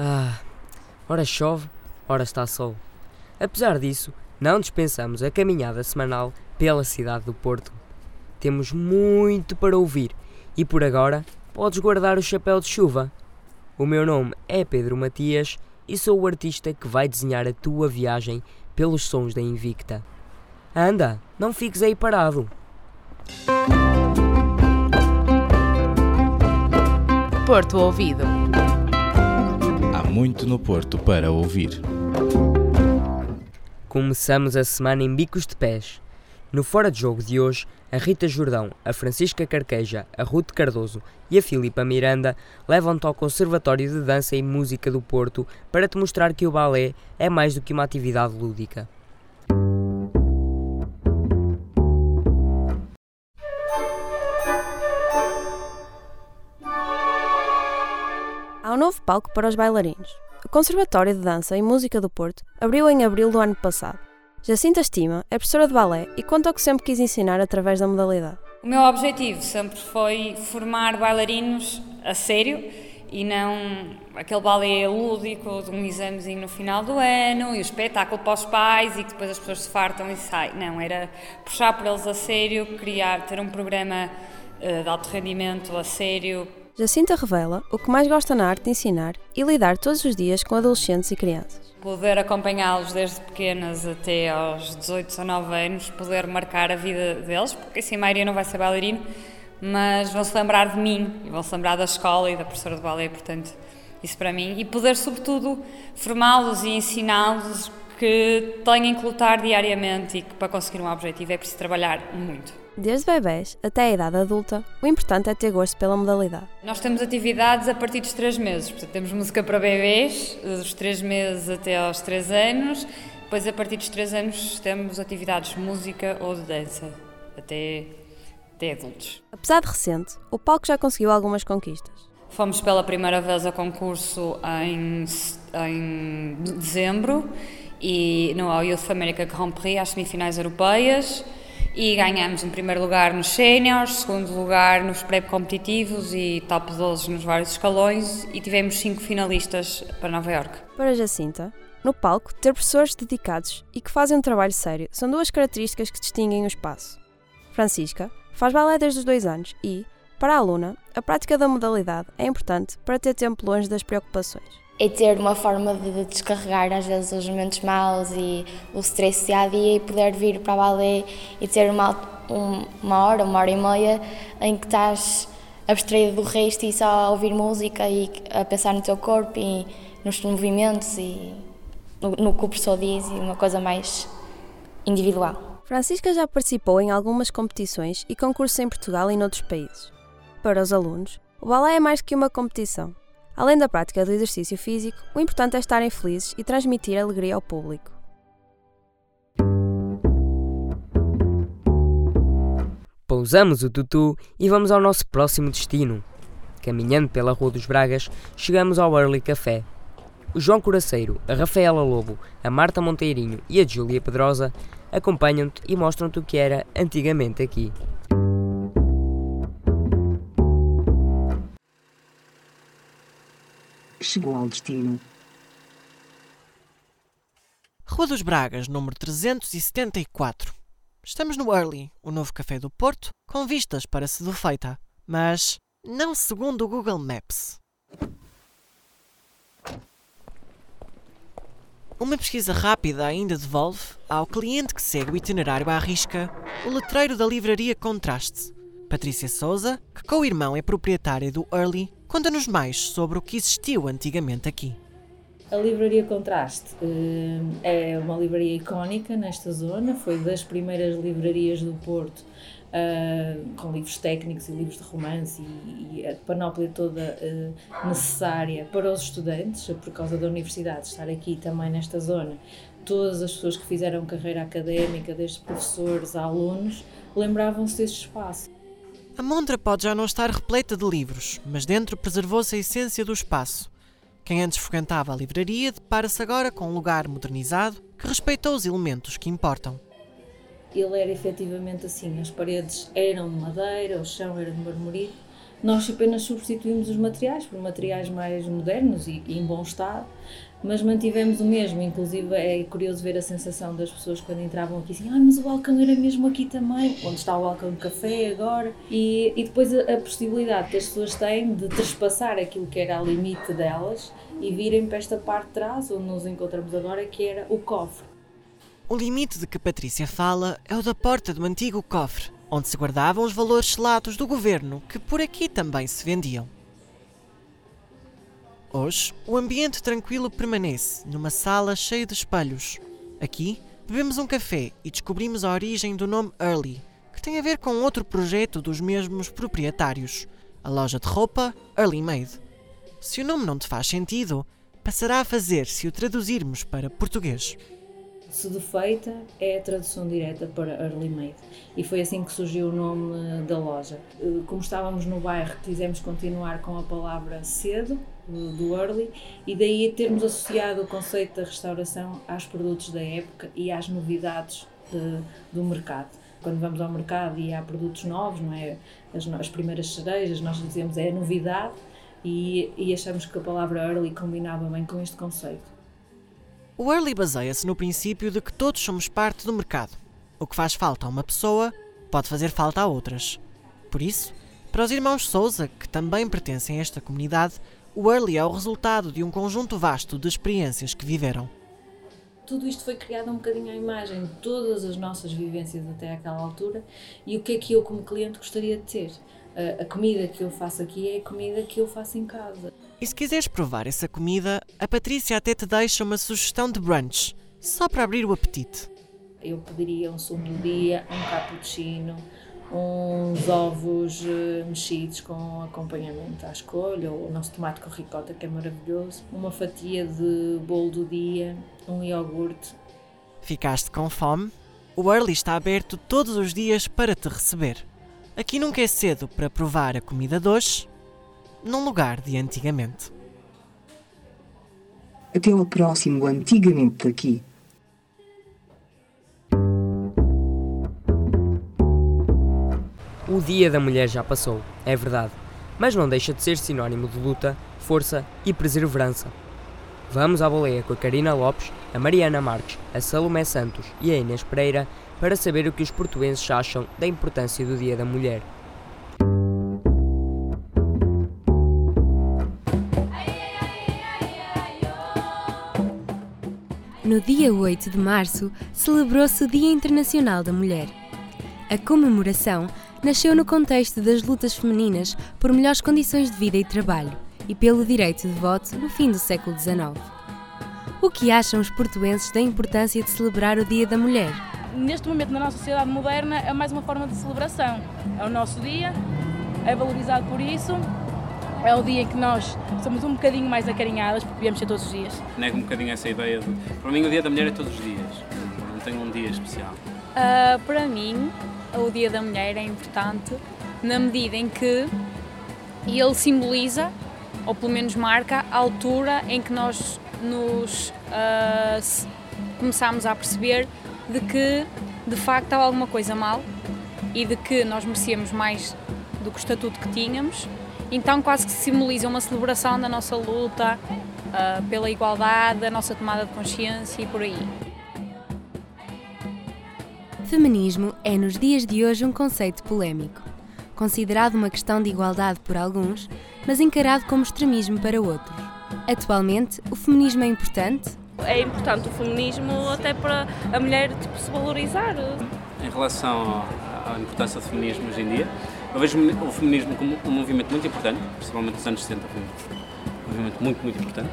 Ah, ora chove, ora está sol. Apesar disso, não dispensamos a caminhada semanal pela cidade do Porto. Temos muito para ouvir e por agora podes guardar o chapéu de chuva. O meu nome é Pedro Matias e sou o artista que vai desenhar a tua viagem pelos sons da Invicta. Anda, não fiques aí parado. Porto Ouvido. Muito no Porto para ouvir. Começamos a semana em bicos de pés. No Fora de Jogo de hoje, a Rita Jordão, a Francisca Carqueja, a Ruth Cardoso e a Filipa Miranda levam-te ao Conservatório de Dança e Música do Porto para te mostrar que o balé é mais do que uma atividade lúdica. Palco para os bailarinos. O Conservatório de Dança e Música do Porto abriu em abril do ano passado. Jacinta Estima é professora de balé e conta o que sempre quis ensinar através da modalidade. O meu objetivo sempre foi formar bailarinos a sério e não aquele balé lúdico de um examezinho no final do ano e o espetáculo para os pais e que depois as pessoas se fartam e saem. Não, era puxar por eles a sério, criar, ter um programa uh, de alto rendimento a sério. Jacinta revela o que mais gosta na arte de ensinar e lidar todos os dias com adolescentes e crianças. Poder acompanhá-los desde pequenas até aos 18, 19 anos, poder marcar a vida deles, porque assim a maioria não vai ser bailarino, mas vão se lembrar de mim, e vão se lembrar da escola e da professora de balé, portanto, isso para mim. E poder, sobretudo, formá-los e ensiná-los que têm que lutar diariamente e que para conseguir um objetivo é preciso trabalhar muito. Desde bebés até a idade adulta, o importante é ter gosto pela modalidade. Nós temos atividades a partir dos 3 meses, portanto, temos música para bebés, dos 3 meses até aos 3 anos, depois a partir dos 3 anos temos atividades de música ou de dança, até, até adultos. Apesar de recente, o palco já conseguiu algumas conquistas. Fomos pela primeira vez a concurso em, em dezembro e no Youth America Grand Prix, às semifinais europeias e ganhamos um primeiro lugar nos séniores, segundo lugar nos pré-competitivos e top 12 nos vários escalões e tivemos cinco finalistas para Nova York. Para Jacinta, no palco, ter professores dedicados e que fazem um trabalho sério são duas características que distinguem o espaço. Francisca faz balé desde os dois anos e, para a aluna, a prática da modalidade é importante para ter tempo longe das preocupações é ter uma forma de descarregar às vezes os momentos maus e o stress dia a dia e poder vir para a balé e ter uma, uma hora, uma hora e meia em que estás abstraído do resto e só a ouvir música e a pensar no teu corpo e nos movimentos e no, no que o professor diz e uma coisa mais individual. Francisca já participou em algumas competições e concursos em Portugal e noutros países. Para os alunos, o balé é mais que uma competição Além da prática do exercício físico, o importante é estarem felizes e transmitir alegria ao público. Pousamos o tutu e vamos ao nosso próximo destino. Caminhando pela Rua dos Bragas, chegamos ao Early Café. O João Coraceiro, a Rafaela Lobo, a Marta Monteirinho e a Júlia Pedrosa acompanham-te e mostram-te o que era antigamente aqui. Chegou ao destino. Rua dos Bragas, número 374. Estamos no Early, o novo café do Porto, com vistas para Sedufeita, mas não segundo o Google Maps. Uma pesquisa rápida ainda devolve ao cliente que segue o itinerário à risca o letreiro da livraria Contraste. Patrícia Souza, que com o irmão é proprietária do Early, Conta-nos mais sobre o que existiu antigamente aqui. A Livraria Contraste eh, é uma livraria icónica nesta zona, foi das primeiras livrarias do Porto Uh, com livros técnicos e livros de romance e, e a panóplia toda uh, necessária para os estudantes, por causa da universidade estar aqui também nesta zona. Todas as pessoas que fizeram carreira académica, desde professores a alunos, lembravam-se deste espaço. A montra pode já não estar repleta de livros, mas dentro preservou-se a essência do espaço. Quem antes frequentava a livraria depara-se agora com um lugar modernizado que respeitou os elementos que importam. Ele era efetivamente assim, as paredes eram de madeira, o chão era de marmorito, nós apenas substituímos os materiais por materiais mais modernos e, e em bom estado, mas mantivemos o mesmo. Inclusive é curioso ver a sensação das pessoas quando entravam aqui assim: ah, mas o balcão era mesmo aqui também, onde está o balcão de café agora. E, e depois a, a possibilidade que as pessoas têm de trespassar aquilo que era a limite delas e virem para esta parte de trás, onde nos encontramos agora, que era o cofre. O limite de que Patrícia fala é o da porta do antigo cofre, onde se guardavam os valores selados do governo que por aqui também se vendiam. Hoje, o ambiente tranquilo permanece numa sala cheia de espelhos. Aqui, bebemos um café e descobrimos a origem do nome Early, que tem a ver com outro projeto dos mesmos proprietários, a loja de roupa Early Made. Se o nome não te faz sentido, passará a fazer se o traduzirmos para português. Se de feita é a tradução direta para Early Made e foi assim que surgiu o nome da loja. Eh, como estávamos no bairro, quisemos continuar com a palavra cedo, do early, e daí termos associado o conceito da restauração aos produtos da época e às novidades de, do mercado. Quando vamos ao mercado e há produtos novos, não é? As, as primeiras cerejas, nós dizemos é novidade e, e achamos que a palavra early combinava bem com este conceito. O early baseia-se no princípio de que todos somos parte do mercado. O que faz falta a uma pessoa pode fazer falta a outras. Por isso, para os irmãos Souza, que também pertencem a esta comunidade, o early é o resultado de um conjunto vasto de experiências que viveram. Tudo isto foi criado um bocadinho à imagem de todas as nossas vivências até àquela altura e o que é que eu, como cliente, gostaria de ter. A comida que eu faço aqui é a comida que eu faço em casa. E se quiseres provar essa comida, a Patrícia até te deixa uma sugestão de brunch, só para abrir o apetite. Eu pediria um sumo do dia, um cappuccino, uns ovos uh, mexidos com acompanhamento à escolha, ou o nosso tomate com ricota que é maravilhoso, uma fatia de bolo do dia, um iogurte. Ficaste com fome? O Early está aberto todos os dias para te receber. Aqui nunca é cedo para provar a comida doce, num lugar de antigamente. Até ao próximo Antigamente daqui. O Dia da Mulher já passou, é verdade, mas não deixa de ser sinónimo de luta, força e perseverança. Vamos à boleia com a Karina Lopes, a Mariana Marques, a Salomé Santos e a Inês Pereira para saber o que os portuenses acham da importância do Dia da Mulher. No dia 8 de março, celebrou-se o Dia Internacional da Mulher. A comemoração nasceu no contexto das lutas femininas por melhores condições de vida e trabalho e pelo direito de voto no fim do século XIX. O que acham os portuenses da importância de celebrar o Dia da Mulher? Neste momento, na nossa sociedade moderna, é mais uma forma de celebração. É o nosso dia, é valorizado por isso. É o dia em que nós somos um bocadinho mais acarinhadas, porque devemos ser todos os dias. Nego um bocadinho essa ideia de. Para mim, o Dia da Mulher é todos os dias, não tenho um dia especial. Uh, para mim, o Dia da Mulher é importante na medida em que ele simboliza, ou pelo menos marca, a altura em que nós nos uh, começamos a perceber de que de facto estava alguma coisa mal e de que nós merecíamos mais do que o estatuto que tínhamos. Então quase que simboliza uma celebração da nossa luta uh, pela igualdade, da nossa tomada de consciência e por aí. Feminismo é nos dias de hoje um conceito polémico, considerado uma questão de igualdade por alguns, mas encarado como extremismo para outros. Atualmente, o feminismo é importante? É importante o feminismo até para a mulher tipo, se valorizar. Em relação à importância do feminismo hoje em dia, eu vejo o feminismo como um movimento muito importante, principalmente nos anos 60 foi um movimento muito, muito importante.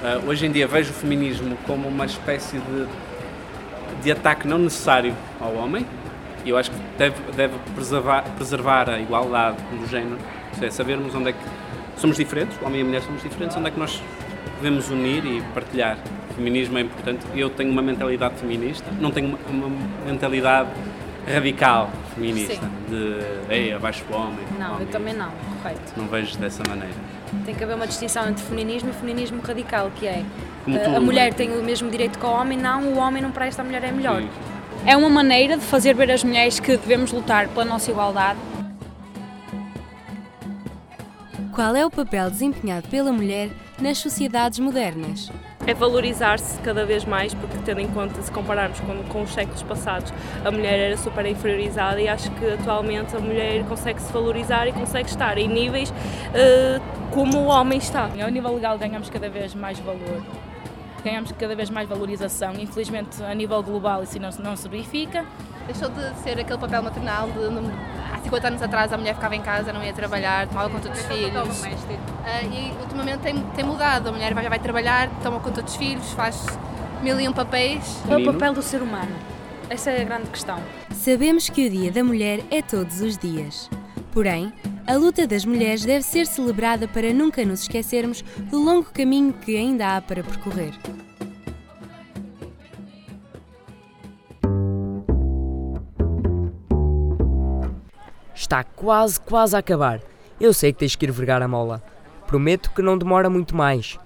Uh, hoje em dia vejo o feminismo como uma espécie de de ataque não necessário ao homem, e eu acho que deve, deve preservar, preservar a igualdade do género, é, sabermos onde é que somos diferentes, o homem e a mulher somos diferentes, onde é que nós devemos unir e partilhar. O feminismo é importante. Eu tenho uma mentalidade feminista, não tenho uma, uma mentalidade radical feminista, Sim. de ei, abaixo o homem. Não, homem. eu também não, correto. Não vejo dessa maneira. Tem que haver uma distinção entre feminismo e feminismo radical, que é a, a mulher tem o mesmo direito que o homem, não, o homem não presta, a mulher é melhor. Sim. É uma maneira de fazer ver às mulheres que devemos lutar pela nossa igualdade. qual é o papel desempenhado pela mulher nas sociedades modernas. É valorizar-se cada vez mais, porque tendo em conta, se compararmos com, com os séculos passados, a mulher era super inferiorizada e acho que atualmente a mulher consegue se valorizar e consegue estar em níveis uh, como o homem está. Ao nível legal ganhamos cada vez mais valor, ganhamos cada vez mais valorização. Infelizmente, a nível global isso não, não se verifica. Deixou de ser aquele papel maternal de, de há 50 anos atrás a mulher ficava em casa, não ia trabalhar, tomava conta dos filhos. Uh, e ultimamente tem, tem mudado, a mulher vai, vai trabalhar, toma conta dos filhos, faz mil e um papéis. É o papel do ser humano. Essa é a grande questão. Sabemos que o Dia da Mulher é todos os dias. Porém, a luta das mulheres deve ser celebrada para nunca nos esquecermos do longo caminho que ainda há para percorrer. Está quase, quase a acabar. Eu sei que tens que ir vergar a mola. Prometo que não demora muito mais.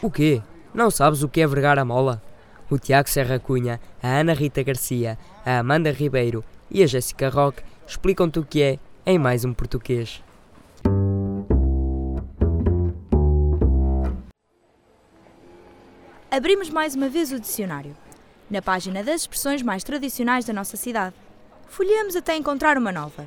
O quê? Não sabes o que é vergar a mola? O Tiago Serra Cunha, a Ana Rita Garcia, a Amanda Ribeiro e a Jéssica Roque explicam-te o que é em mais um português. Abrimos mais uma vez o dicionário, na página das expressões mais tradicionais da nossa cidade. Folheamos até encontrar uma nova.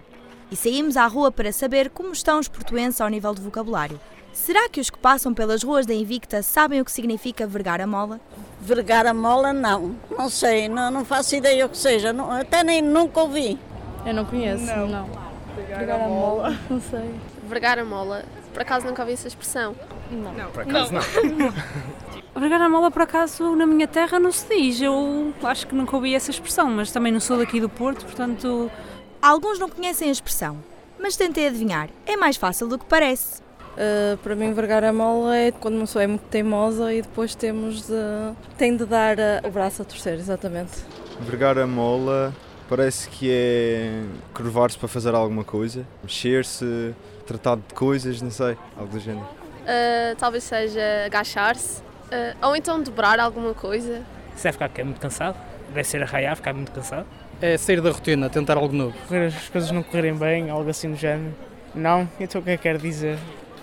E saímos à rua para saber como estão os portuenses ao nível de vocabulário. Será que os que passam pelas ruas da Invicta sabem o que significa vergar a mola? Vergar a mola, não. Não sei, não, não faço ideia o que seja. Não, até nem nunca ouvi. Eu não conheço, não. não. Vergar, a, mola. mola, não sei. Vergar a mola, por acaso nunca ouvi essa expressão. Não, não. por acaso não. não. vergar a mola, por acaso, na minha terra não se diz. Eu acho que nunca ouvi essa expressão, mas também não sou daqui do Porto, portanto Alguns não conhecem a expressão, mas tentei adivinhar. É mais fácil do que parece. Uh, para mim, vergar a mola é quando uma pessoa é muito teimosa e depois temos de. tem de dar uh, o braço a torcer, exatamente. Vergar a mola parece que é curvar-se para fazer alguma coisa, mexer-se, tratar de coisas, não sei, algo do género. Uh, talvez seja agachar-se, ou então dobrar alguma coisa. Se é ficar muito cansado, deve ser arraiar, ficar muito cansado é sair da rotina, tentar algo novo. As coisas não correrem bem, algo assim do género. Não? Então o que é que quer dizer?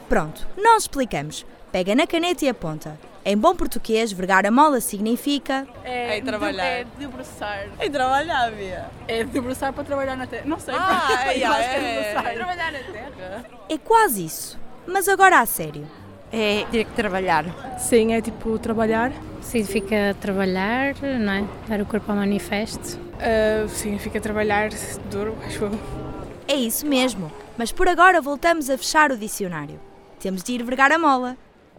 Pronto, nós explicamos. Pega na caneta e aponta. Em bom português, vergar a mola significa. É, é trabalhar. É debruçar. É trabalhar, Bia. É debruçar para trabalhar na terra. Não sei. Ah, para, é, é, é. Trabalhar na terra. É quase isso. Mas agora a sério. É ter que trabalhar. Sim, é tipo trabalhar. Significa trabalhar, não é? Dar o corpo ao manifesto. Uh, significa trabalhar duro, acho eu. É isso mesmo, mas por agora voltamos a fechar o dicionário. Temos de ir vergar a mola.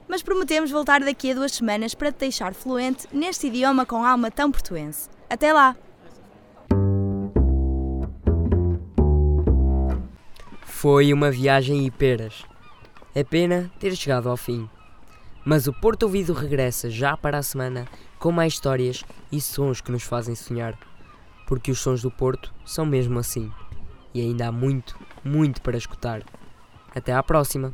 Mas prometemos voltar daqui a duas semanas para te deixar fluente neste idioma com alma tão portuense. Até lá! Foi uma viagem e peras. É pena ter chegado ao fim. Mas o Porto Ouvido regressa já para a semana com mais histórias e sons que nos fazem sonhar porque os sons do Porto são mesmo assim. E ainda há muito, muito para escutar. Até à próxima!